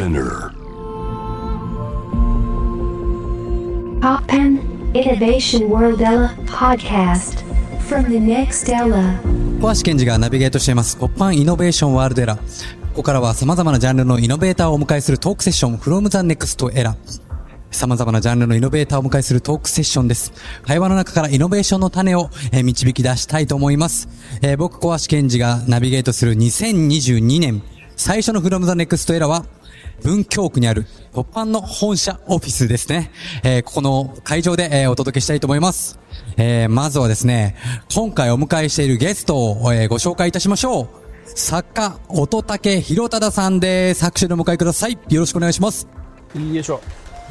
Spinner. Poppen Innovation World Ella podcast from the next Ella. 小橋健二がナビゲートしています。ポッパンイノベーションワールドエラー。ここからは様々なジャンルのイノベーターをお迎えするトークセッション from the next era。様々なジャンルのイノベーターをお迎えするトークセッションです。会話の中からイノベーションの種を、えー導き出したいと思います。えー僕、小橋健二がナビゲートする2022年最初の from the next era は、文京区にある、突破の本社オフィスですね。えーここの会場で、えーお届けしたいと思います。えーまずはですね、今回お迎えしているゲストを、えーご紹介いたしましょう。作家、音竹弘忠さんです。拍手でお迎えください。よろしくお願いします。よいしょ。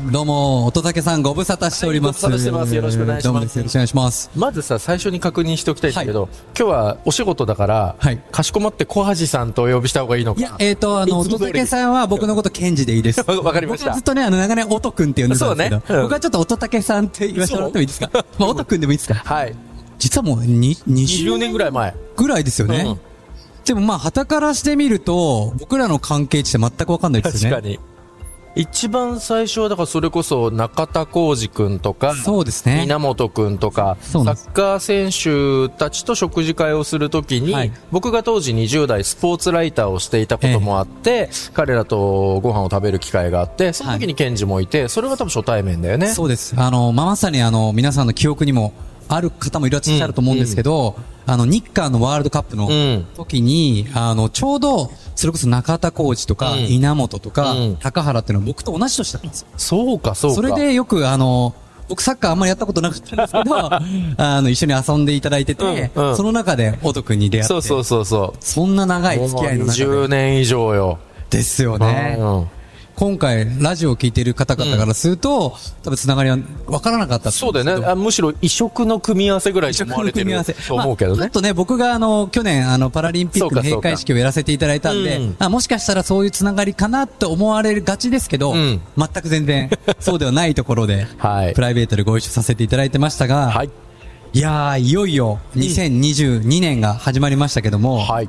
どうも、音竹さんご無沙汰しております。はいご無沙汰してますよろしくお願いしますよろしくお願いします。まずさ、最初に確認しておきたいんだけど、今日はお仕事だから、はいかしこまって小橋さんとお呼びした方がいいのか。いや、えっ、と、あの、いつも通り音竹さんは僕のことケンジでいいです。わ わかりました僕はずっとね、あの、長年音くんって呼んでたんですけど、そうねうん僕はちょっと音竹さんって言わせてもらってもいいですか？まあ、音くんでもいいですか？はい。実はもうに20 20年ぐらい前。ぐらいですよね。うんでもまあ、旗からしてみると、僕らの関係値って全くわかんないですよね。確かに。一番最初は、だからそれこそ中田浩二君とか、そうですね。稲本君とか、サッカー選手たちと食事会をするときに、はい僕が当時20代スポーツライターをしていたこともあって、彼らとご飯を食べる機会があって、その時にケンジもいて、それが多分初対面だよね。そうです。あの、まあまさにあの、皆さんの記憶にもある方もいらっしゃると思うんですけど、あの、日韓のワールドカップのうん時に、あの、ちょうど、それこそ中田コーチとか、うん稲本とか、うん高原っていうのは僕と同じ年だったんですよ。そうか、そうか。それでよくあの、僕サッカーあんまりやったことなかったんですけど、あの、一緒に遊んでいただいてて、うんうんその中で、オト君に出会って、そうそうそうそう。そんな長い付き合いの中もう20で。年以上よ。ですよね。うん今回、ラジオを聞いている方々からすると、多分つながりは分からなかったとそうだよね。あむしろ異色の組み合わせぐらいに思われてると思うけどねまあちょっ。とね、僕があの、去年、あの、パラリンピックの閉会式をやらせていただいたんで、うんあもしかしたらそういうつながりかなって思われがちですけど、うん全く全然、そうではないところで、はいプライベートでご一緒させていただいてましたが、はい。いやー、いよいよ、2022年が始まりましたけども、はい。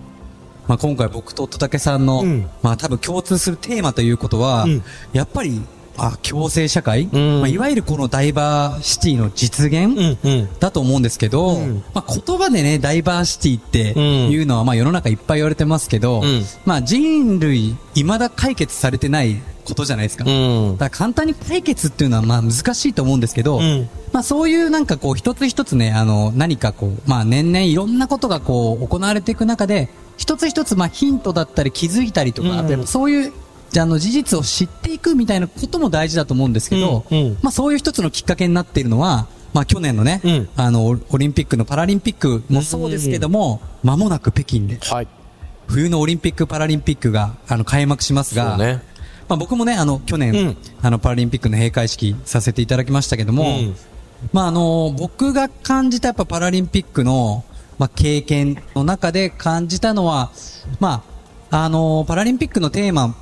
まあ、今回僕と戸竹さんの、うん。まあ、多分共通するテーマということは、うん。やっぱり、あ、共生社会、ん。まあ、いわゆるこのダイバーシティの実現。だと思うんですけど、うん。まあ、言葉でね、ダイバーシティってうん。いうのは、まあ世の中いっぱい言われてますけど、うん。まあ人類、未だ解決されてないことじゃないですか。うん。だから簡単に解決っていうのはまあ難しいと思うんですけど、うん。まあそういうなんかこう一つ一つね、あの何かこう、まあ年々いろんなことがこう行われていく中で、一つ一つまあヒントだったり気づいたりとか、うん。あとやっぱそういう、じゃああの事実を知っていくみたいなことも大事だと思うんですけど、うん。うん。まあそういう一つのきっかけになっているのは、まあ去年のね、うん。あのオオリンピックのパラリンピックもそうですけども、間もなく北京で、はい。冬のオリンピック・パラリンピックがあの開幕しますが、ね。まあ、僕もね、あの、去年、うん。あの、パラリンピックの閉会式させていただきましたけども、うん。まあ、あの、僕が感じたやっぱパラリンピックの、まあ、経験の中で感じたのは、まあ、あの、パラリンピックのテーマ、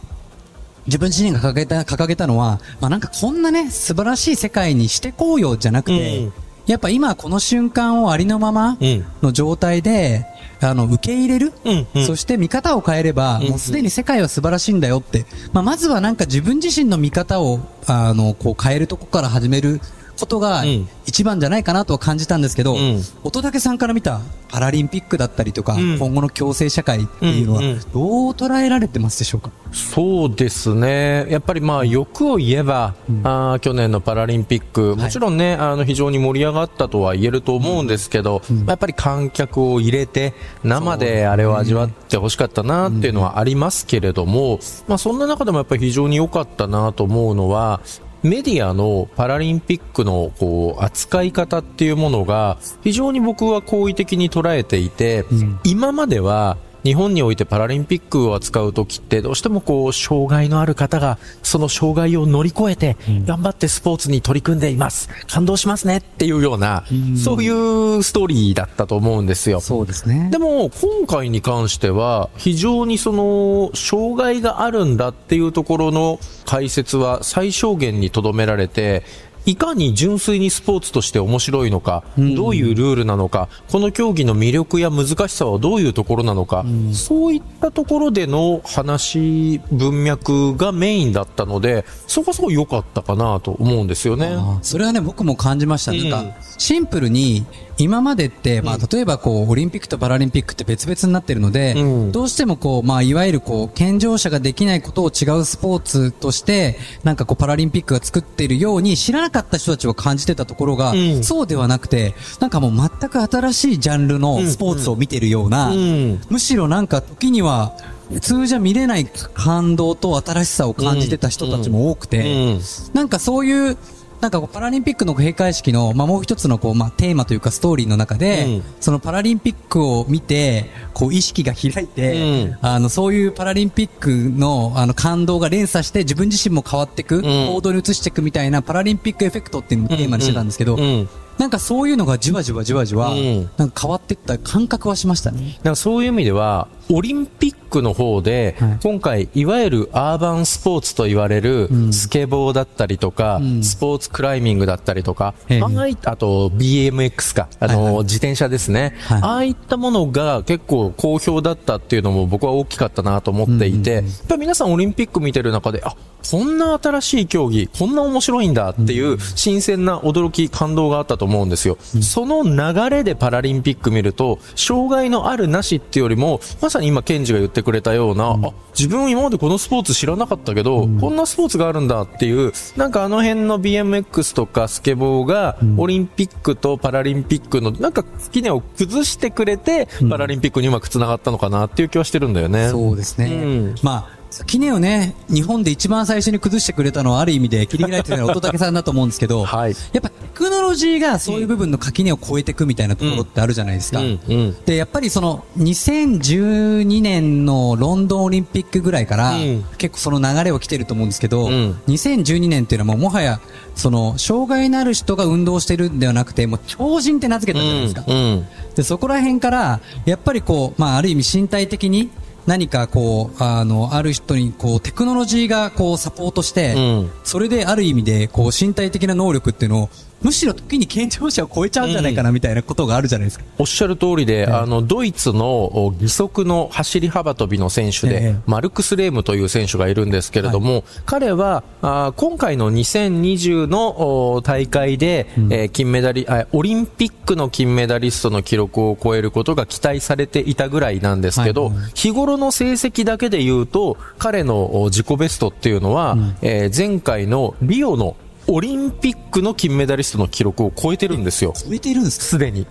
自分自身が掲げた、掲げたのは、まあ、なんかこんなね、素晴らしい世界にしてこうよじゃなくて、うん。やっぱ今この瞬間をありのままうん。の状態で、あの、受け入れる、うんうん。そして見方を変えれば、もうすでに世界は素晴らしいんだよって、まあ、まずはなんか自分自身の見方を、あの、こう変えるとこから始めることがうん一番じゃないかなとは感じたんですけど、うん。乙武さんから見たパラリンピックだったりとか、うん。今後の共生社会っていうのは、うんうん。どう捉えられてますでしょうか？そうですね。やっぱりまあ欲を言えば、あー去年のパラリンピック、もちろんね、あの非常に盛り上がったとは言えると思うんですけど、やっぱり観客を入れて、生であれを味わってほしかったなっていうのはありますけれども、まあそんな中でもやっぱり非常に良かったなと思うのは、メディアのパラリンピックのこう扱い方っていうものが非常に僕は好意的に捉えていて、今までは日本においてパラリンピックを扱う時ってどうしてもこう障害のある方がその障害を乗り越えて頑張ってスポーツに取り組んでいます。感動しますねっていうようなそういうストーリーだったと思うんですよ。そうですね。でも今回に関しては非常にその障害があるんだっていうところの解説は最小限にとどめられていかに純粋にスポーツとして面白いのか、どういうルールなのか、この競技の魅力や難しさはどういうところなのか、そういったところでの話、文脈がメインだったので、そこそこ良かったかなと思うんですよね。あそれはね、僕も感じました。なんか、シンプルに、今までって、まあ、例えばこう、オリンピックとパラリンピックって別々になってるので、うん。どうしてもこう、まあ、いわゆるこう、健常者ができないことを違うスポーツとして、なんかこう、パラリンピックが作っているように、知らなかった人たちは感じてたところが、うん。そうではなくて、なんかもう全く新しいジャンルのスポーツを見てるような、うん。むしろなんか時には、普通じゃ見れない感動と新しさを感じてた人たちも多くて、うん。なんかそういう、なんかこうパラリンピックの閉会式の、まあ、もう一つのこう、まあ、テーマというかストーリーの中で、うん。そのパラリンピックを見て、こう意識が開いて、うん。あの、そういうパラリンピックのあの感動が連鎖して自分自身も変わっていく、行動に移していくみたいなパラリンピックエフェクトっていうのをテーマにしてたんですけど、うん。なんかそういうのがじわじわじわじわ、うん。なんか変わっていった感覚はしましたね。だからそういう意味では、オリンピックの方で、はい。今回、いわゆるアーバンスポーツと言われる、スケボーだったりとか、ん。スポーツクライミングだったりとか、ええ。ああいったあと BMX か、あの、はいはい自転車ですね、はい。ああいったものが結構好評だったっていうのも僕は大きかったなと思っていて、やっぱり皆さんオリンピック見てる中で、あ、こんな新しい競技、こんな面白いんだっていう新鮮な驚き、感動があったと思うんですよ。その流れでパラリンピック見ると、障害のあるなしっていうよりも、まさに今、ケンジが言ってくれたような、あ、自分今までこのスポーツ知らなかったけど、こんなスポーツがあるんだっていう、なんかあの辺の BMX とかスケボーが、オリンピックとパラリンピックの、なんか垣根を崩してくれて、パラリンピックにうまく繋がったのかなっていう気はしてるんだよね。そうですね。うん。まあ、垣根をね、日本で一番最初に崩してくれたのはある意味で切り開いてるのは乙武さんだと思うんですけど、はい。やっぱテクノロジーがそういう部分の垣根を越えていくみたいなところってあるじゃないですか。うんうんで、やっぱりその2012年のロンドンオリンピックぐらいから、うん。結構その流れは来てると思うんですけど、うん。2012年っていうのはもうもはや、その、障害のある人が運動してるんではなくて、もう超人って名付けたじゃないですか。で、そこら辺から、やっぱりこう、まあ、ある意味身体的に、何かこう、あの、ある人にこう、テクノロジーがこう、サポートして、うん。それである意味で、こう、身体的な能力っていうのを、むしろ時に健常者を超えちゃうんじゃないかな、みたいなことがあるじゃないですか。おっしゃる通りで、あの、ドイツのお義足の走り幅跳びの選手で、ええ。マルクス・レームという選手がいるんですけれども、彼は、あー今回の2020のお大会で、えー金メダリ、あオリンピックの金メダリストの記録を超えることが期待されていたぐらいなんですけど、はいはい。日頃の成績だけで言うと、彼のお自己ベストっていうのは、えー前回のリオのオリンピックの金メダリストの記録を超えてるんですよ。超えているんですすでに。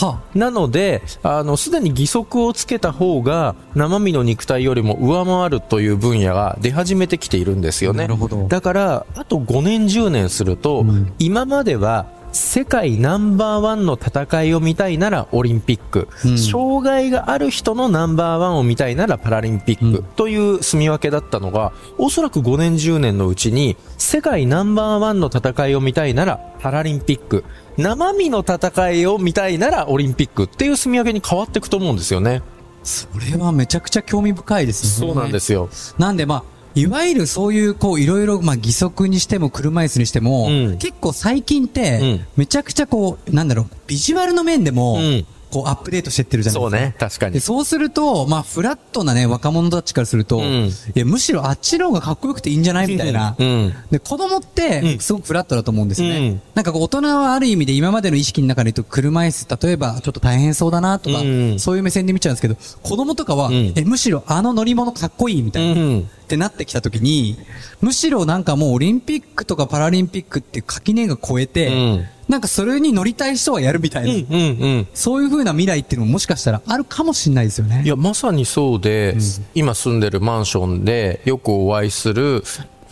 かはなので、あの、すでに義足をつけた方が生身の肉体よりも上回るという分野が出始めてきているんですよね。なるほどだから、あと5年10年すると、今までは世界ナンバーワンの戦いを見たいならオリンピック、うん障害がある人のナンバーワンを見たいならパラリンピック、という住み分けだったのが、おそらく5年10年のうちに世界ナンバーワンの戦いを見たいならパラリンピック、生身の戦いを見たいならオリンピックっていう住み分けに変わっていくと思うんですよね。それはめちゃくちゃ興味深いですね。そうなんですよ。なんでまあ、いわゆるそういう、こう、いろいろ、まあ、義足にしても車椅子にしても、うん。結構最近っうてん、めちゃくちゃこう、なんだろう、ビジュアルの面でも、うんこう、アップデートしてってるじゃないですか。そうね、確かにで。そうすると、まあ、フラットなね、若者たちからすると、んいや、むしろあっちの方がかっこよくていいんじゃないみたいな。うんで、子供って、すごくフラットだと思うんですよね。うんなんかこう、大人はある意味で今までの意識の中で言うと、車椅子、例えば、ちょっと大変そうだなとか、うんそういう目線で見ちゃうんですけど、子供とかは、んえ、むしろあの乗り物かっこいいみたいな。うんってなってきたときに、むしろなんかもうオリンピックとかパラリンピックって垣根が超えて、うんなんかそれに乗りたい人はやるみたいな、うんうん。そういう風な未来っていうのももしかしたらあるかもしれないですよね。いや、まさにそうで、今住んでるマンションでよくお会いする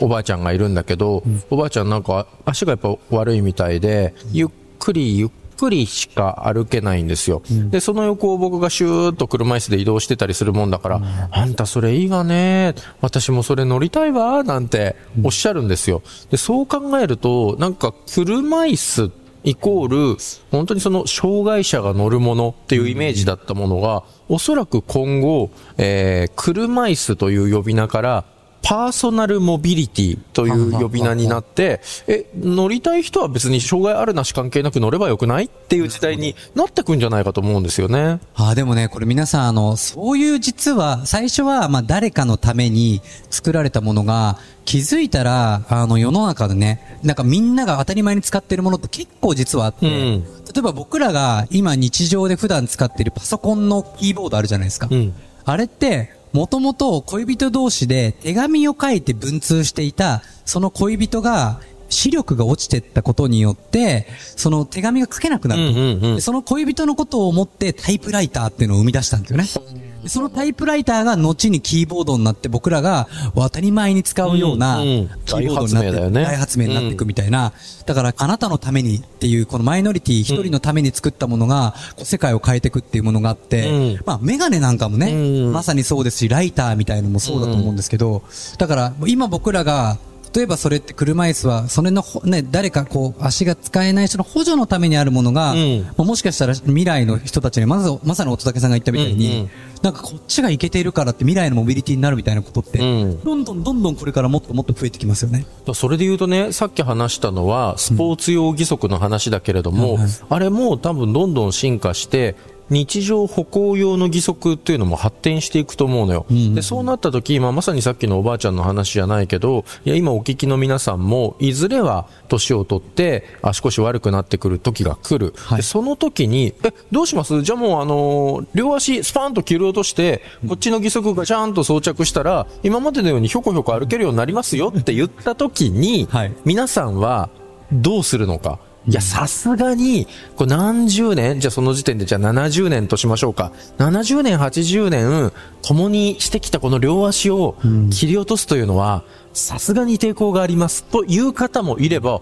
おばあちゃんがいるんだけど、おばあちゃんなんか足がやっぱ悪いみたいで、ゆっくりゆっくりしか歩けないんですよ。で、その横を僕がシューッと車椅子で移動してたりするもんだから、あんたそれいいわね。私もそれ乗りたいわ。なんておっしゃるんですよ。で、そう考えると、なんか車椅子イコール、本当にその障害者が乗るものっていうイメージだったものが、おそらく今後、えー、車椅子という呼び名から、パーソナルモビリティという呼び名になって、え、乗りたい人は別に障害あるなし関係なく乗ればよくないっていう時代になってくんじゃないかと思うんですよね。ああ、でもね、これ皆さん、あの、そういう実は、最初は、まあ、誰かのために作られたものが、気づいたら、あの、世の中でね、なんかみんなが当たり前に使ってるものって結構実はあって、うん例えば僕らが今日常で普段使ってるパソコンのキーボードあるじゃないですか。うんあれって、もともと恋人同士で手紙を書いて文通していた、その恋人が、視力が落ちてったことによって、その手紙が書けなくなる。うんうんうんでその恋人のことを思ってタイプライターっていうのを生み出したんですよね。でそのタイプライターが後にキーボードになって僕らが当たり前に使うようなキーボードになって大発明になっていくみたいな。だからあなたのためにっていうこのマイノリティ一人のために作ったものが世界を変えていくっていうものがあって、うん。まあメガネなんかもね、うん。まさにそうですし、ライターみたいのもそうだと思うんですけど、だから今僕らが例えばそれって車椅子は、それのほ、ね、誰かこう、足が使えない人の補助のためにあるものが、うん。まあもしかしたら未来の人たちに、まず、まさに乙武さんが言ったみたいに、うん。うんなんかこっちがいけているからって未来のモビリティになるみたいなことって、うん。どんどんどんどんこれからもっともっと増えてきますよね。それで言うとね、さっき話したのは、スポーツ用義足の話だけれども、うん。はい。あれも多分どんどん進化して、日常歩行用の義足っていうのも発展していくと思うのよ。んうんで、そうなった時、まあ、まさにさっきのおばあちゃんの話じゃないけど、いや、今お聞きの皆さんも、いずれは年を取って足腰悪くなってくる時が来る。はいで、その時に、え、どうします？じゃあもうあのー両足スパンと切り落として、こっちの義足がちゃんと装着したら、今までのようにひょこひょこ歩けるようになりますよって言った時に、はい皆さんはどうするのか？いや、さすがに、これ何十年じゃあその時点でじゃあ70年としましょうか。70年、80年、共にしてきたこの両足を切り落とすというのは、さすがに抵抗があります。という方もいれば、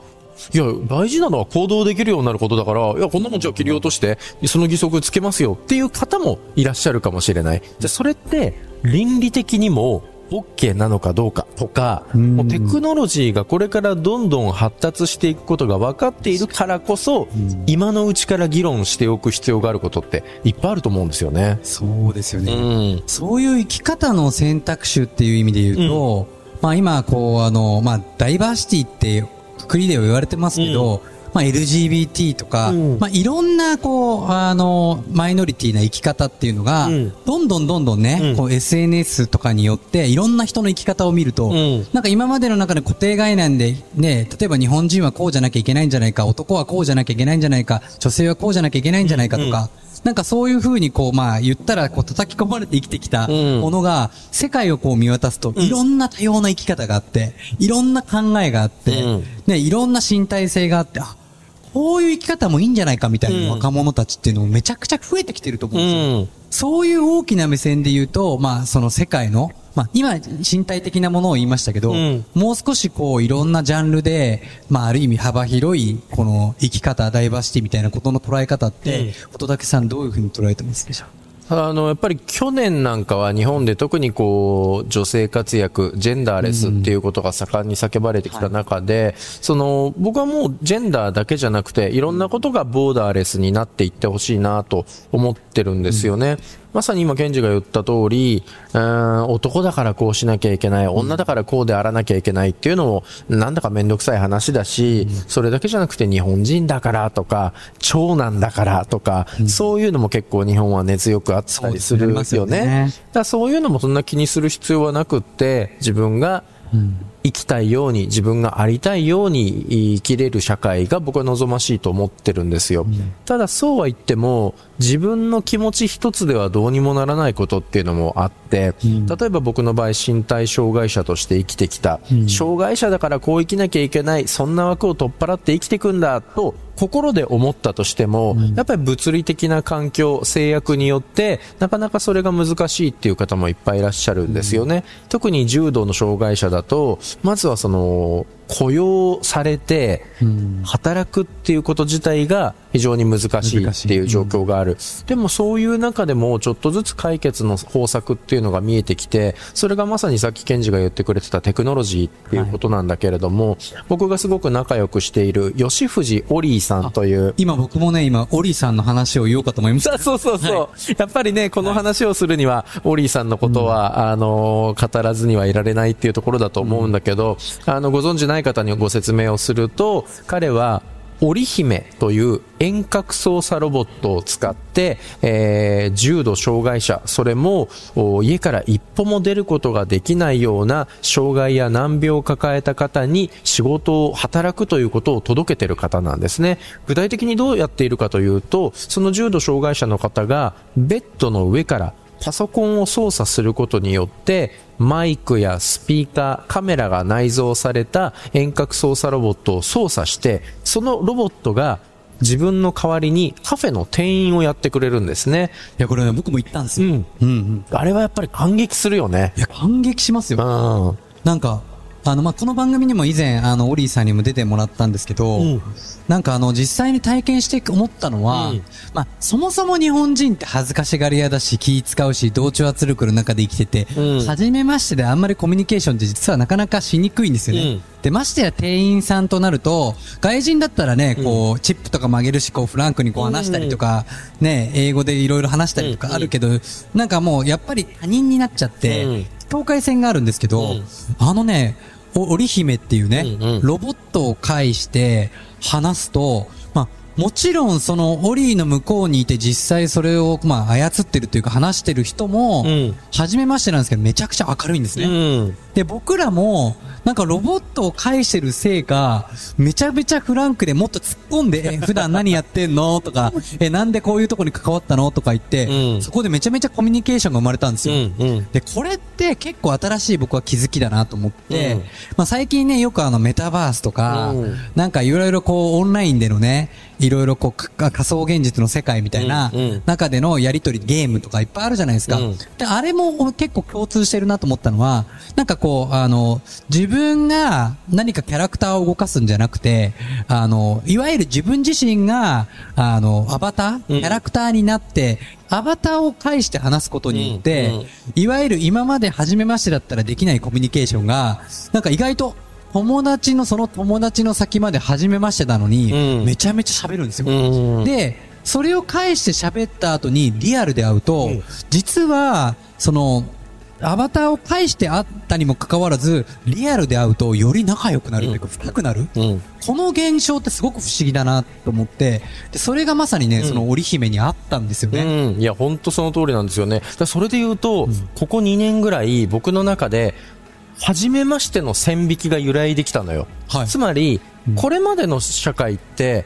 いや、大事なのは行動できるようになることだから、いや、こんなもんじゃあ切り落として、その義足つけますよっていう方もいらっしゃるかもしれない。じゃあそれって、倫理的にも、OK なのかどうかとか、んもうテクノロジーがこれからどんどん発達していくことが分かっているからこそ、今のうちから議論しておく必要があることっていっぱいあると思うんですよね。そうですようね。ん。そういう生き方の選択肢っていう意味で言うと、まあ今、こう、あの、まあ、ダイバーシティって、くくりでは言われてますけど、まあ LGBT とか、うん。まあいろんな、こう、あの、マイノリティな生き方っていうのが、うん。どんどんどんどんね、うん。こう SNS とかによって、いろんな人の生き方を見ると、ん。なんか今までの中で固定概念で、ね、例えば日本人はこうじゃなきゃいけないんじゃないか、男はこうじゃなきゃいけないんじゃないか、女性はこうじゃなきゃいけないんじゃないかとか、なんかそういう風にこう、まあ言ったらこう叩き込まれて生きてきたうん。ものが、世界をこう見渡すと、いろんな多様な生き方があって、いろんな考えがあって、うん。ね、いろんな身体性があって、あ、こういう生き方もいいんじゃないかみたいな若者たちっていうのもめちゃくちゃ増えてきてると思うんですよ。うん。そういう大きな目線で言うと、まあ、その世界の、まあ、今、身体的なものを言いましたけど、うんもう少しこう、いろんなジャンルで、まあ、ある意味幅広い、この生き方、ダイバーシティみたいなことの捉え方って、うん乙武さんどういうふうに捉えてますでしょう？あの、やっぱり去年なんかは日本で特にこう、女性活躍、ジェンダーレスっていうことが盛んに叫ばれてきた中で、その、僕はもうジェンダーだけじゃなくて、いろんなことがボーダーレスになっていってほしいなと思ってるんですよね。まさに今、ケンジが言った通り、うーん男だからこうしなきゃいけない、女だからこうであらなきゃいけないっていうのも、なんだかめんどくさい話だし、それだけじゃなくて日本人だからとか、長男だからとか、そういうのも結構日本は根強くあったりするよね。そうよね。だそういうのもそんな気にする必要はなくって、自分が生きたいように、自分がありたいように生きれる社会が僕は望ましいと思ってるんですよ。ただそうは言っても、自分の気持ち一つではどうにもならないことっていうのもあって、例えば僕の場合身体障害者として生きてきた、障害者だからこう生きなきゃいけない、そんな枠を取っ払って生きていくんだと、心で思ったとしても、やっぱり物理的な環境、制約によって、なかなかそれが難しいっていう方もいっぱいいらっしゃるんですよね。特に重度の障害者だと、まずはその、雇用されて、働くっていうこと自体が非常に難しいっていう状況がある。でもそういう中でもちょっとずつ解決の方策っていうのが見えてきて、それがまさにさっきケンジが言ってくれてたテクノロジーっていうことなんだけれども、僕がすごく仲良くしている吉藤オリーさんという、今僕もね、今、オリーさんの話を言おうかと思いました。そうそうそう。やっぱりね、この話をするには、オリーさんのことは、あの、語らずにはいられないっていうところだと思うんだけど、あの、ご存知ない方にご説明をすると、彼は、織姫という遠隔操作ロボットを使って、えー重度障害者、それも家から一歩も出ることができないような障害や難病を抱えた方に仕事を働くということを届けている方なんですね。具体的にどうやっているかというと、その重度障害者の方がベッドの上からパソコンを操作することによってマイクやスピーカー、カメラが内蔵された遠隔操作ロボットを操作して、そのロボットが自分の代わりにカフェの店員をやってくれるんですね。いや、これね、僕も言ったんですよ。うん。うんうん。あれはやっぱり感激するよねい。や、感激しますうよ。ん。なんか、あの、まあ、この番組にも以前、あの、オリーさんにも出てもらったんですけど、うん。なんかあの、実際に体験して思ったのは、うん。まあ、そもそも日本人って恥ずかしがり屋だし、気使うし、同調圧力の中で生きてて、うん。初めましてであんまりコミュニケーションって実はなかなかしにくいんですよね。うん。で、ましてや店員さんとなると、外人だったらね、こう、チップとか曲げるし、こう、フランクにこう話したりとか、ね、英語でいろいろ話したりとかあるけど、なんかもう、やっぱり他人になっちゃって、うん。境界線があるんですけど、うん。あのね、お織姫っていうね、うんうん。ロボットを介して話すと、まあ、もちろんそのオリーの向こうにいて実際それをまあ操ってるというか話してる人も、うん初めましてなんですけどめちゃくちゃ明るいんですね。うん。で、僕らも、なんかロボットを介してるせいか、めちゃめちゃフランクでもっと突っ込んで、え、普段何やってんの？とか、え、なんでこういうとこに関わったの？とか言って、うんそこでめちゃめちゃコミュニケーションが生まれたんですよ。うん。うん。で、これって結構新しい僕は気づきだなと思って、うんまあ最近ね、よくあのメタバースとか、うんなんかいろいろこうオンラインでのね、いろいろこうか仮想現実の世界みたいな中でのやりとりゲームとかいっぱいあるじゃないですか。うん。で、あれも結構共通してるなと思ったのは、なんかこう、あの、自分が何かキャラクターを動かすんじゃなくて、あの、いわゆる自分自身が、あの、アバターキうん。ャラクターになって、アバターを介して話すことによって、うんうん。いわゆる今まで初めましてだったらできないコミュニケーションが、なんか意外と友達のその友達の先まで初めましてなのに、うんめちゃめちゃ喋るんですよ。うん。で、それを返して喋った後にリアルで会うと、実は、その、アバターを返して会ったにもかかわらず、リアルで会うとより仲良くなるというか、深くなる。うん。この現象ってすごく不思議だなと思って、で、それがまさにね、その織姫にあったんですよね。うん、いや、本当その通りなんですよね。だからそれで言うと、ここ2年ぐらい僕の中で、初めましての線引きが揺らいできたのよ。はいつまり、これまでの社会って、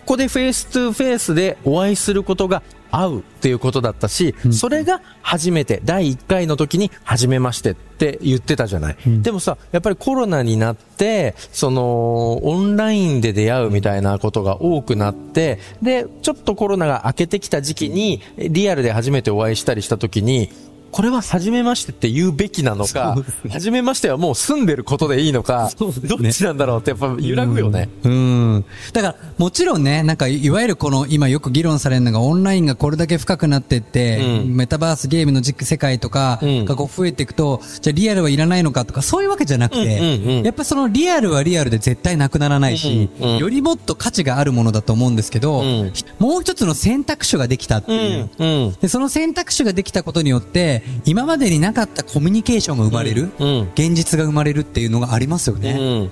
ここで face to face でお会いすることがあるっていうことだったし、それが初めて、第1回の時に初めましてって言ってたじゃない。でもさ、やっぱりコロナになって、その、オンラインで出会うみたいなことが多くなって、で、ちょっとコロナが明けてきた時期に、リアルで初めてお会いしたりした時に、これは初めましてって言うべきなのかね初めましてはもう済んでることでいいのか、ねどっちなんだろうってやっぱ揺らぐよね。うん。だから、もちろんね、なんか、いわゆるこの、今よく議論されるのが、オンラインがこれだけ深くなってって、うんメタバースゲームの時世界とかうんがこう増えていくと、じゃあリアルはいらないのかとか、そういうわけじゃなくて、うんうんうんやっぱそのリアルはリアルで絶対なくならないし、うんうんよりもっと価値があるものだと思うんですけど、うんもう一つの選択肢ができたっていう。うん。で、その選択肢ができたことによって、今までになかったコミュニケーションが生まれる、うんうん現実が生まれるっていうのがありますよね。うん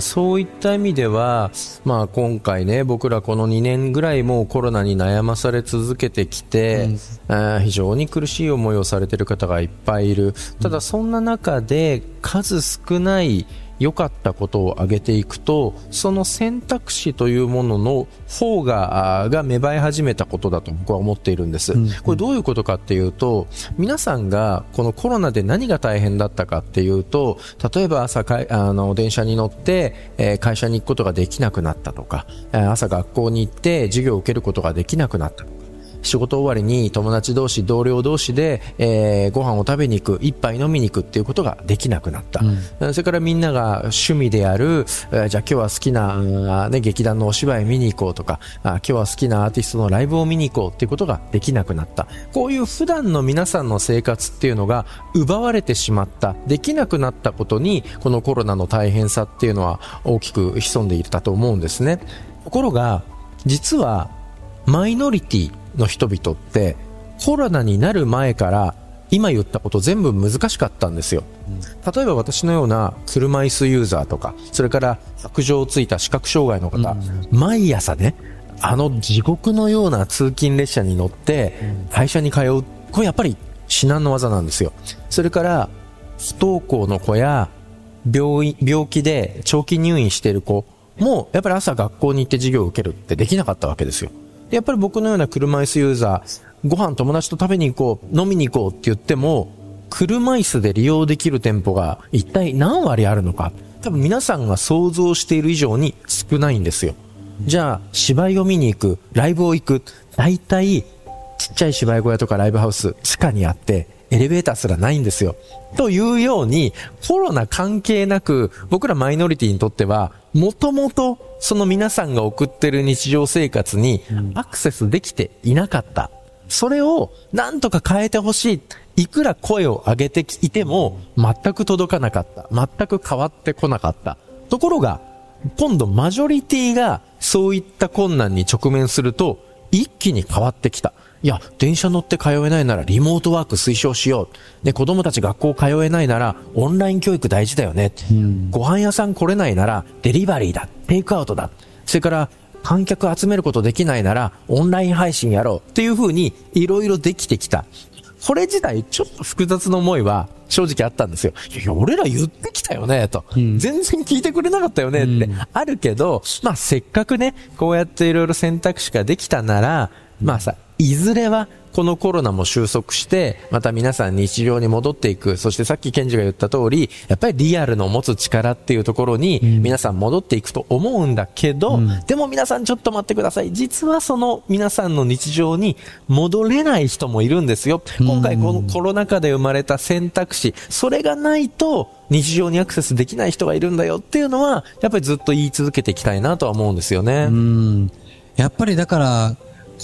そういった意味では、まあ今回ね、僕らこの2年ぐらいもうコロナに悩まされ続けてきて、あー非常に苦しい思いをされている方がいっぱいいる。ただそんな中で数少ない良かったことを挙げていくと、その選択肢というものの方が、が芽生え始めたことだと僕は思っているんです。これどういうことかっていうと、皆さんがこのコロナで何が大変だったかっていうと、例えば朝かいあの電車に乗って、えー会社に行くことができなくなったとか、えー朝学校に行って授業を受けることができなくなったとか。仕事終わりに友達同士、同僚同士で、えー、ご飯を食べに行く、一杯飲みに行くっていうことができなくなった。それからみんなが趣味である、えーじゃあ今日は好きな、うんね、劇団のお芝居見に行こうとか、あ今日は好きなアーティストのライブを見に行こうっていうことができなくなった。こういう普段の皆さんの生活っていうのが奪われてしまった、できなくなったことに、このコロナの大変さっていうのは大きく潜んでいたと思うんですね。ところが、実は、マイノリティの人々って、コロナになる前から、今言ったこと全部難しかったんですよ。例えば私のような車椅子ユーザーとか、それから白状をついた視覚障害の方、毎朝ね、あの地獄のような通勤列車に乗って、会社に通う、これやっぱり至難の技なんですよ。それから、不登校の子や、病院、病気で長期入院している子も、やっぱり朝学校に行って授業を受けるってできなかったわけですよ。やっぱり僕のような車椅子ユーザー、ご飯友達と食べに行こう、飲みに行こうって言っても、車椅子で利用できる店舗が一体何割あるのか。多分皆さんが想像している以上に少ないんですよ。じゃあ、芝居を見に行く、ライブを行く、大体、ちっちゃい芝居小屋とかライブハウス、地下にあって、エレベーターすらないんですよ。というように、コロナ関係なく、僕らマイノリティにとっては、もともと、その皆さんが送ってる日常生活にアクセスできていなかった。それを、なんとか変えてほしい。いくら声を上げていても、全く届かなかった。全く変わってこなかった。ところが、今度マジョリティがそういった困難に直面すると、一気に変わってきた。いや、電車乗って通えないならリモートワーク推奨しよう。で、子供たち学校通えないならオンライン教育大事だよね。ご飯屋さん来れないならデリバリーだ。テイクアウトだ。それから、観客集めることできないならオンライン配信やろう。っていう風にいろいろできてきた。これ自体ちょっと複雑な思いは正直あったんですよ。いやいや、俺ら言ってきたよね、と。全然聞いてくれなかったよねってあるけど、まあせっかくね、こうやっていろいろ選択肢ができたなら、まあさ、いずれはこのコロナも収束して、また皆さん日常に戻っていく。そしてさっきケンジが言った通り、やっぱりリアルの持つ力っていうところに皆さん戻っていくと思うんだけど、でも皆さんちょっと待ってください。実はその皆さんの日常に戻れない人もいるんですよ。今回このコロナ禍で生まれた選択肢、それがないと日常にアクセスできない人がいるんだよっていうのは、やっぱりずっと言い続けていきたいなとは思うんですよね。うん。やっぱりだから、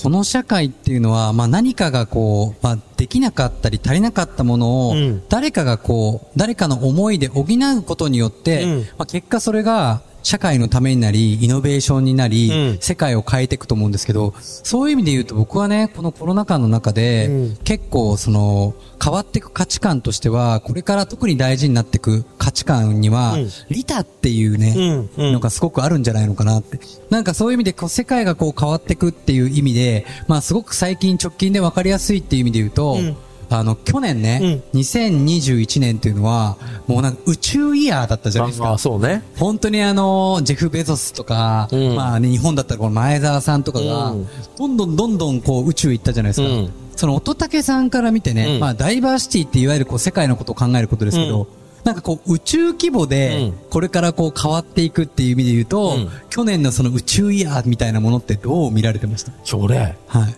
この社会っていうのは、まあ何かがこう、まあできなかったり足りなかったものをうん、誰かがこう、誰かの思いで補うことによって、うん。まあ結果それが、社会のためになり、イノベーションになり、うん。世界を変えていくと思うんですけど、そういう意味で言うと僕はね、このコロナ禍の中で、うん。結構その、変わっていく価値観としては、これから特に大事になっていく価値観には、うん。利他っていうね、のがすごくあるんじゃないのかなって。なんかそういう意味でこう世界がこう変わっていくっていう意味で、まあすごく最近直近で分かりやすいっていう意味で言うと、うんあの、去年ね、2021年っていうのは、もうなんか宇宙イヤーだったじゃないですか。そうね。本当にあの、ジェフ・ベゾスとか、うん。まあね、日本だったらこの前澤さんとかが、うん。どんどんどんどんこう宇宙行ったじゃないですか。うん。その乙武さんから見てね、うん。まあダイバーシティっていわゆるこう世界のことを考えることですけど、うん。なんかこう宇宙規模でうん、これからこう変わっていくっていう意味で言うと、うん。去年のその宇宙イヤーみたいなものってどう見られてました？俺、はい。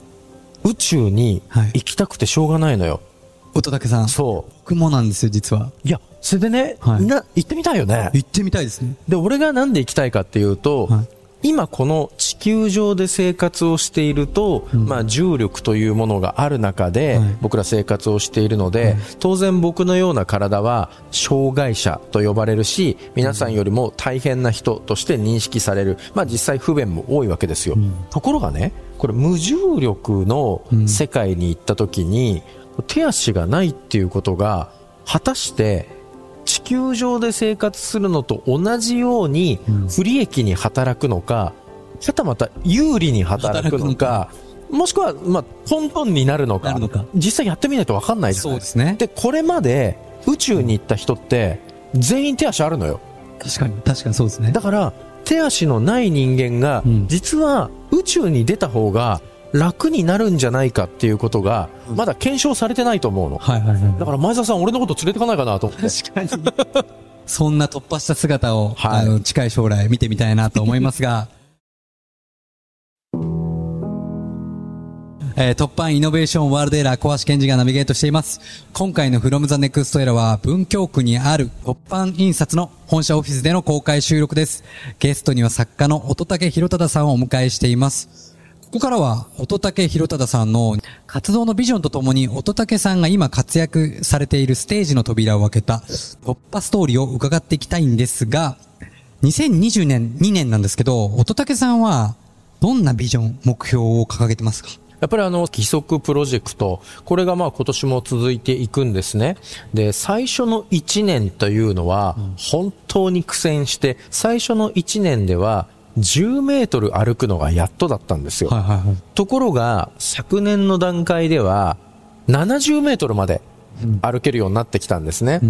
宇宙にはい行きたくてしょうがないのよ。乙武さん。そう。僕もなんですよ、実は。いや、それでね、はいみんな行ってみたいよね。行ってみたいですね。で、俺がなんで行きたいかっていうと、はい今この地球上で生活をしていると、まあ重力というものがある中で、はい僕ら生活をしているので、当然僕のような体は障害者と呼ばれるし、皆さんよりも大変な人として認識される。まあ実際不便も多いわけですよ。ところがね、これ無重力の世界に行った時に、手足がないっていうことが、果たして地球上で生活するのと同じように不利益に働くのか、はたまた有利に働くのか、もしくは、まあ、トントンになるのか、実際やってみないと分かんないそうですね。で、これまで宇宙に行った人って、全員手足あるのよ。確かに、確かにそうですね。だから、手足のない人間がうん、実は宇宙に出た方が楽になるんじゃないかっていうことが、まだ検証されてないと思うの。はいはいはい。だから前澤さん、俺のこと連れてかないかなと思って。確かに。そんな突破した姿を、はいあの、近い将来見てみたいなと思いますが、えー突版イノベーションワールドエラー小橋健二がナビゲートしています。今回の From the Next Era は文京区にある突版印刷の本社オフィスでの公開収録です。ゲストには作家の乙武博忠さんをお迎えしています。ここからは、乙武博忠さんの活動のビジョンとともに、乙武さんが今活躍されているステージの扉を開けた突破ストーリーを伺っていきたいんですが、2020年、2年なんですけど、乙武さんは、どんなビジョン、目標を掲げてますか？やっぱりあの、義足プロジェクト、これがまあ今年も続いていくんですね。で、最初の1年というのは、本当に苦戦して、最初の1年では、10メートル歩くのがやっとだったんですよ。はいはいはい。ところが、昨年の段階では、70メートルまで歩けるようになってきたんですね。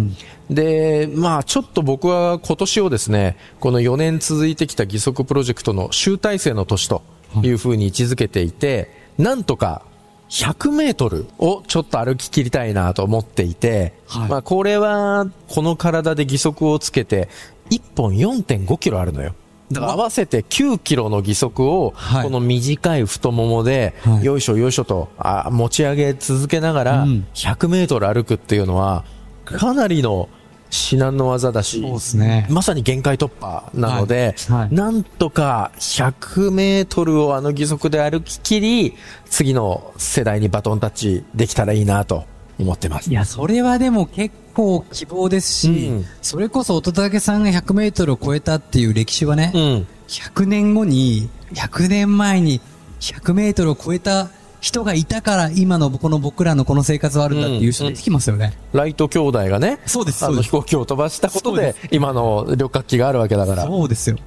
で、まあちょっと僕は今年をですね、この4年続いてきた義足プロジェクトの集大成の年というふうに位置づけていて、なんとか100メートルをちょっと歩き切りたいなと思っていて、はい。まあこれはこの体で義足をつけて1本4.5キロあるのよ。合わせて9キロの義足を、はい。この短い太ももで、はい。よいしょよいしょとあ持ち上げ続けながら、うん。100メートル歩くっていうのは、かなりの至難の技だし、そうですね。まさに限界突破なので、はいはいなんとか100メートルをあの義足で歩き切り、次の世代にバトンタッチできたらいいなと思ってますい。や、それはでも結構希望ですし、うんそれこそ乙武さんが100メートルを超えたっていう歴史はね、うん。100年後に、100年前に100メートルを超えた人がいたから今のこの僕らのこの生活はあるんだっていう人出てきますよね。ライト兄弟がね、そうですあの飛行機を飛ばしたことでで、今の旅客機があるわけだから。そうですよ。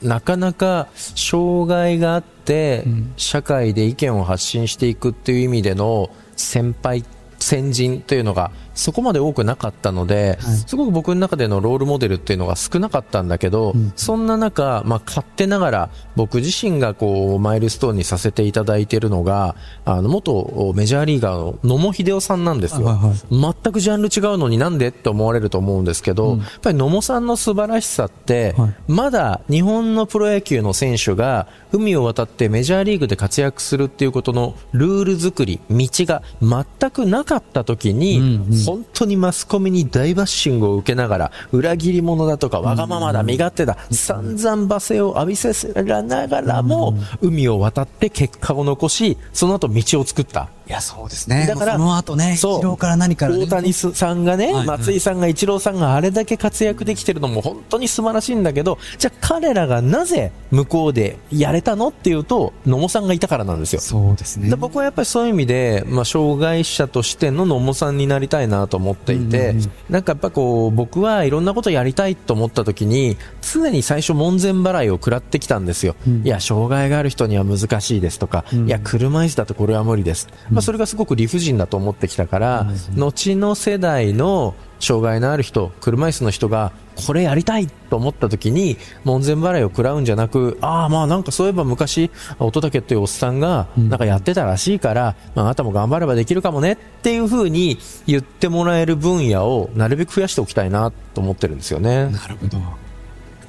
なかなか障害があって、うん社会で意見を発信していくっていう意味での先輩、先人というのがそこまで多くなかったので、はい。すごく僕の中でのロールモデルっていうのが少なかったんだけど、うん。そんな中、まあ、勝手ながら僕自身がこうマイルストーンにさせていただいているのがあの元メジャーリーガーの野茂英雄さんなんですよ、はいはい。全くジャンル違うのになんでって思われると思うんですけど、うん。やっぱり野茂さんの素晴らしさって、はい。まだ日本のプロ野球の選手が海を渡ってメジャーリーグで活躍するっていうことのルール作り、道が全くなかった時に、うんうん本当にマスコミに大バッシングを受けながら、裏切り者だとかわがままだ、身勝手だ、散々罵声を浴びせらながらも、海を渡って結果を残し、その後道を作った。いや、そうですね。だからその後ね、そう一郎から何から、ね、大谷さんがね、松井さんが、イチローさんがあれだけ活躍できてるのも本当に素晴らしいんだけど、じゃあ彼らがなぜ向こうでやれたのっていうと、野茂さんがいたからなんですよ。そうですねで。僕はやっぱりそういう意味で、まあ、障害者としての野茂さんになりたいなと思っていて、うんうんうんなんかやっぱこう、僕はいろんなことやりたいと思った時に、常に最初門前払いを食らってきたんですよ。うんいや、障害がある人には難しいですとか、うんいや、車椅子だとこれは無理です。まあ、それがすごく理不尽だと思ってきたから、後の世代の障害のある人、車椅子の人が、これやりたいと思った時に、門前払いを食らうんじゃなく、ああ、まあなんかそういえば昔、乙武っていうおっさんが、うんなんかやってたらしいから、まああなたも頑張ればできるかもねっていう風に言ってもらえる分野をなるべく増やしておきたいなと思ってるんですよね。なるほど。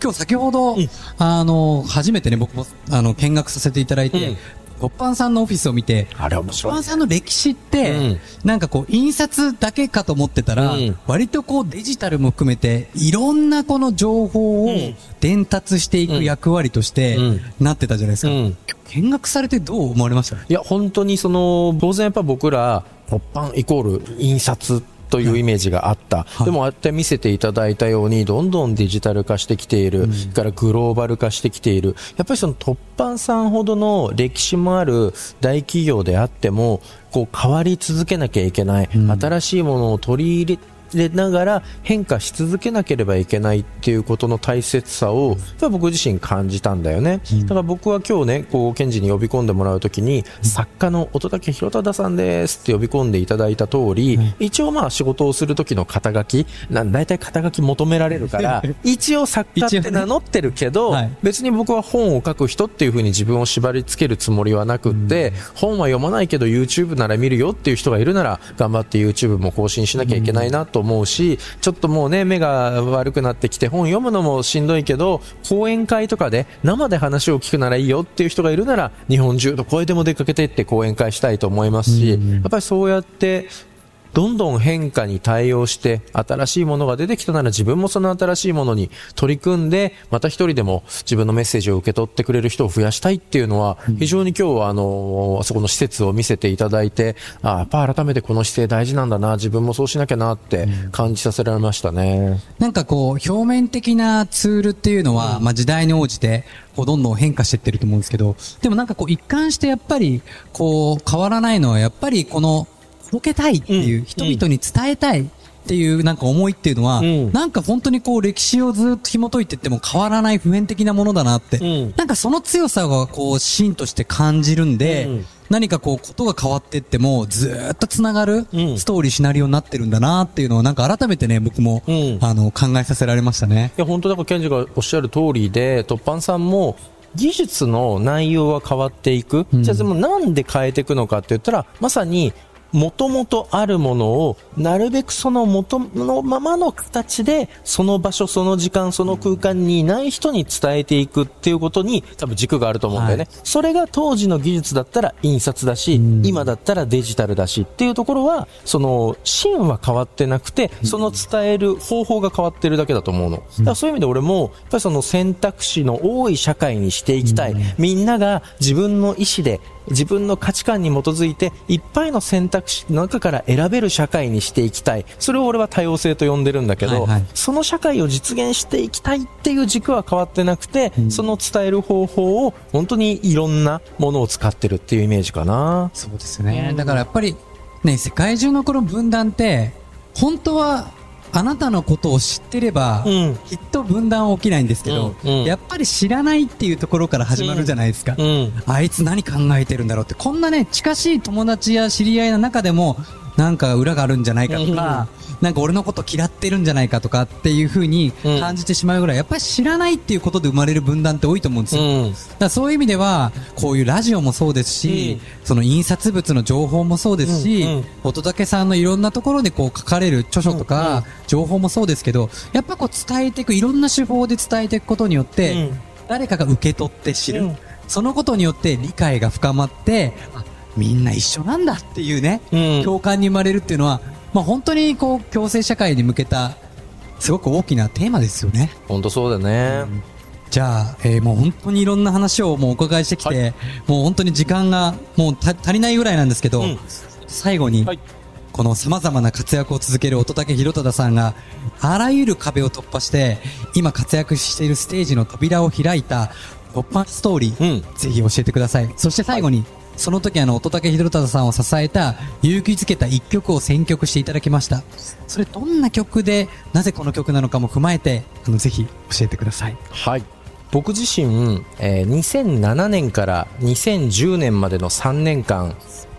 今日先ほど、うんあの、初めてね、僕も、あの、見学させていただいて、うんごっぱんさんのオフィスを見て、あれ面白い。ぱんさんの歴史って、うん。なんかこう、印刷だけかと思ってたら、うん。割とこう、デジタルも含めて、いろんなこの情報をうん。伝達していく役割としてうん、なってたじゃないですか。うん。見学されてどう思われました？いや、本当にその、当然やっぱ僕ら、突版イコール印刷というイメージがあった。はいでもああやって見せていただいたように、どんどんデジタル化してきている。それからグローバル化してきている。やっぱりその突版さんほどの歴史もある大企業であっても、こう変わり続けなきゃいけない。うん新しいものを取り入れれながら変化し続けなければいけないっていうことの大切さを、僕自身感じたんだよね。だから僕は今日ね、こう、ケンジに呼び込んでもらうときに、作家の乙武博忠さんですって呼び込んでいただいた通り、一応まあ仕事をする時の肩書き、なん大体肩書き求められるから、一応作家って名乗ってるけど、はい。別に僕は本を書く人っていう風に自分を縛り付けるつもりはなくって、本は読まないけど YouTube なら見るよっていう人がいるなら、頑張って YouTube も更新しなきゃいけないなと思うし、ちょっともうね、目が悪くなってきて本読むのもしんどいけど、講演会とかで生で話を聞くならいいよっていう人がいるなら、日本中どこへでも出かけてって講演会したいと思いますし、やっぱりそうやってどんどん変化に対応して新しいものが出てきたなら自分もその新しいものに取り組んでまた一人でも自分のメッセージを受け取ってくれる人を増やしたいっていうのは非常に今日はあのあそこの施設を見せていただいてあやっぱ改めてこの姿勢大事なんだな自分もそうしなきゃなって感じさせられましたね。なんかこう、表面的なツールっていうのは、まあ時代に応じて、こうどんどん変化していってると思うんですけど、でもなんかこう一貫してやっぱり、こう変わらないのはやっぱりこの届けたいっていう、うん。人々に伝えたいっていうなんか思いっていうのは、ん。なんか本当にこう歴史をずっと紐解いていっても変わらない普遍的なものだなって、うん。なんかその強さがこう芯として感じるんで、うん。何かこうことが変わっていってもずーっと繋がるうん。ストーリーシナリオになってるんだなっていうのをなんか改めてね、僕も、うん。あの考えさせられましたね。いや、本当だから、ケンジがおっしゃる通りで、突版さんも、技術の内容は変わっていく。じゃあ、でもなんで変えていくのかって言ったら、まさに、もともとあるものを、なるべくその元のままの形で、その場所、その時間、その空間にいない人に伝えていくっていうことに、多分軸があると思うんだよね。はそれが当時の技術だったら印刷だし、今だったらデジタルだしっていうところは、その、芯は変わってなくて、その伝える方法が変わってるだけだと思うの。だからそういう意味で俺も、やっぱりその選択肢の多い社会にしていきたい。みんなが自分の意思で、自分の価値観に基づいて、いっぱいの選択中から選べる社会にしていきたい。それを俺は多様性と呼んでるんだけど、はいはいその社会を実現していきたいっていう軸は変わってなくて、その伝える方法を本当にいろんなものを使ってるっていうイメージかな。そうですね。だからやっぱり、ね、世界中のこの分断って、本当は、あなたのことを知ってれば、うんきっと分断は起きないんですけど、うんうんやっぱり知らないっていうところから始まるじゃないですか。うん。あいつ何考えてるんだろうって、こんなね、近しい友達や知り合いの中でも、なんか裏があるんじゃないかとか、なんか俺のこと嫌ってるんじゃないかとかっていう風に感じてしまうぐらい、やっぱり知らないっていうことで生まれる分断って多いと思うんですよ。うん。だからそういう意味では、こういうラジオもそうですし、その印刷物の情報もそうですし、うんうん。乙武さんのいろんなところでこう書かれる著書とか、情報もそうですけど、やっぱこう伝えていく、いろんな手法で伝えていくことによって、うん。誰かが受け取って知る、うん。そのことによって理解が深まって、あみんな一緒なんだっていうね、うん共感に生まれるっていうのは、まあ本当にこう共生社会に向けた、すごく大きなテーマですよね。本当そうだね。じゃあ、えーもう本当にいろんな話をもうお伺いしてきて、もう本当に時間がもうた足りないぐらいなんですけど、うん最後に、はいこの様々な活躍を続ける乙武宏忠さんが、あらゆる壁を突破して、今活躍しているステージの扉を開いた、突破ストーリー、うんぜひ教えてください。そして最後に、その時あの、乙武宏忠さんを支えた、勇気づけた一曲を選曲していただきました。それどんな曲で、なぜこの曲なのかも踏まえて、あの、ぜひ教えてください。はい。僕自身、えー2007年から2010年までの3年間、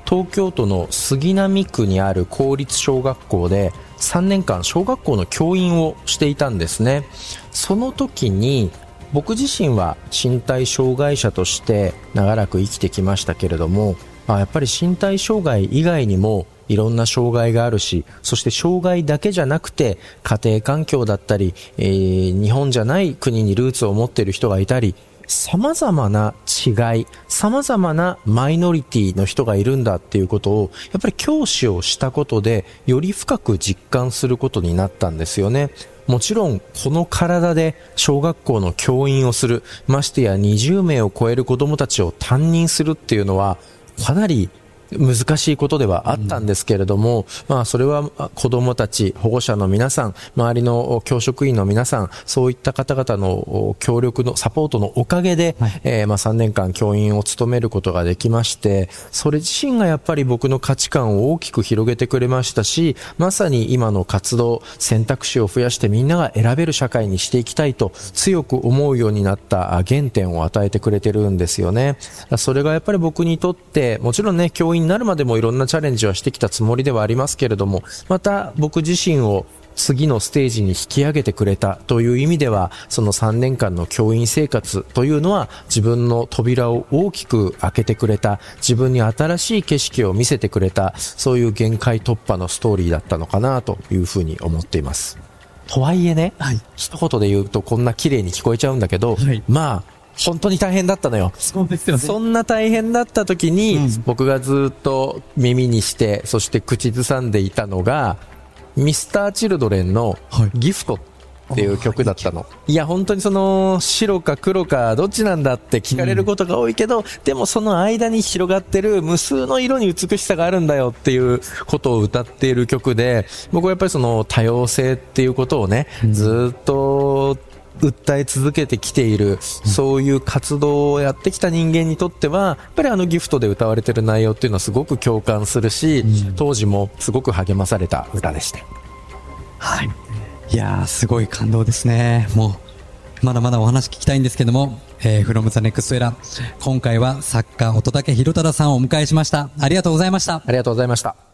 東京都の杉並区にある公立小学校で3年間小学校の教員をしていたんですね。その時に僕自身は身体障害者として長らく生きてきましたけれども、ま、やっぱり身体障害以外にもいろんな障害があるし、そして障害だけじゃなくて、家庭環境だったり、えー日本じゃない国にルーツを持っている人がいたり、様々な違い、様々なマイノリティの人がいるんだっていうことを、やっぱり教師をしたことで、より深く実感することになったんですよね。もちろん、この体で小学校の教員をする、ましてや20名を超える子供たちを担任するっていうのは、かなり難しいことではあったんですけれども、まあそれはあ子供たち、保護者の皆さん、周りのお教職員の皆さん、そういった方々のお協力のサポートのおかげで、はいえーまあ3年間教員を務めることができまして、それ自身がやっぱり僕の価値観を大きく広げてくれましたし、まさに今の活動、選択肢を増やしてみんなが選べる社会にしていきたいと強く思うようになったあ原点を与えてくれてるんですよね。それがやっぱり僕にとって、もちろんね、教員になるまでもいろんなチャレンジはしてきたつもりではありますけれども、また僕自身を次のステージに引き上げてくれたという意味では、その3年間の教員生活というのは自分の扉を大きく開けてくれた、自分に新しい景色を見せてくれた、そういう限界突破のストーリーだったのかなというふうに思っています。とはいえね、はい一言で言うとこんな綺麗に聞こえちゃうんだけど、はいまあ、本当に大変だったのよ。そうですよね。そんな大変だった時に、うん僕がずっと耳にして、そして口ずさんでいたのが、ミスターチルドレンのはいギフトっていう曲だったの。いや、本当にその、白か黒かどっちなんだって聞かれることが多いけど、でもその間に広がってる無数の色に美しさがあるんだよっていうことを歌っている曲で、僕はやっぱりその多様性っていうことをね、ずっと訴え続けてきている、そういう活動をやってきた人間にとっては、やっぱりあのギフトで歌われてる内容っていうのはすごく共感するし、当時もすごく励まされた歌でした。はい。いやー、すごい感動ですね。もう、まだまだお話聞きたいんですけども、えー、from the next era。今回は作家、乙武宏忠さんをお迎えしました。ありがとうございました。ありがとうございました。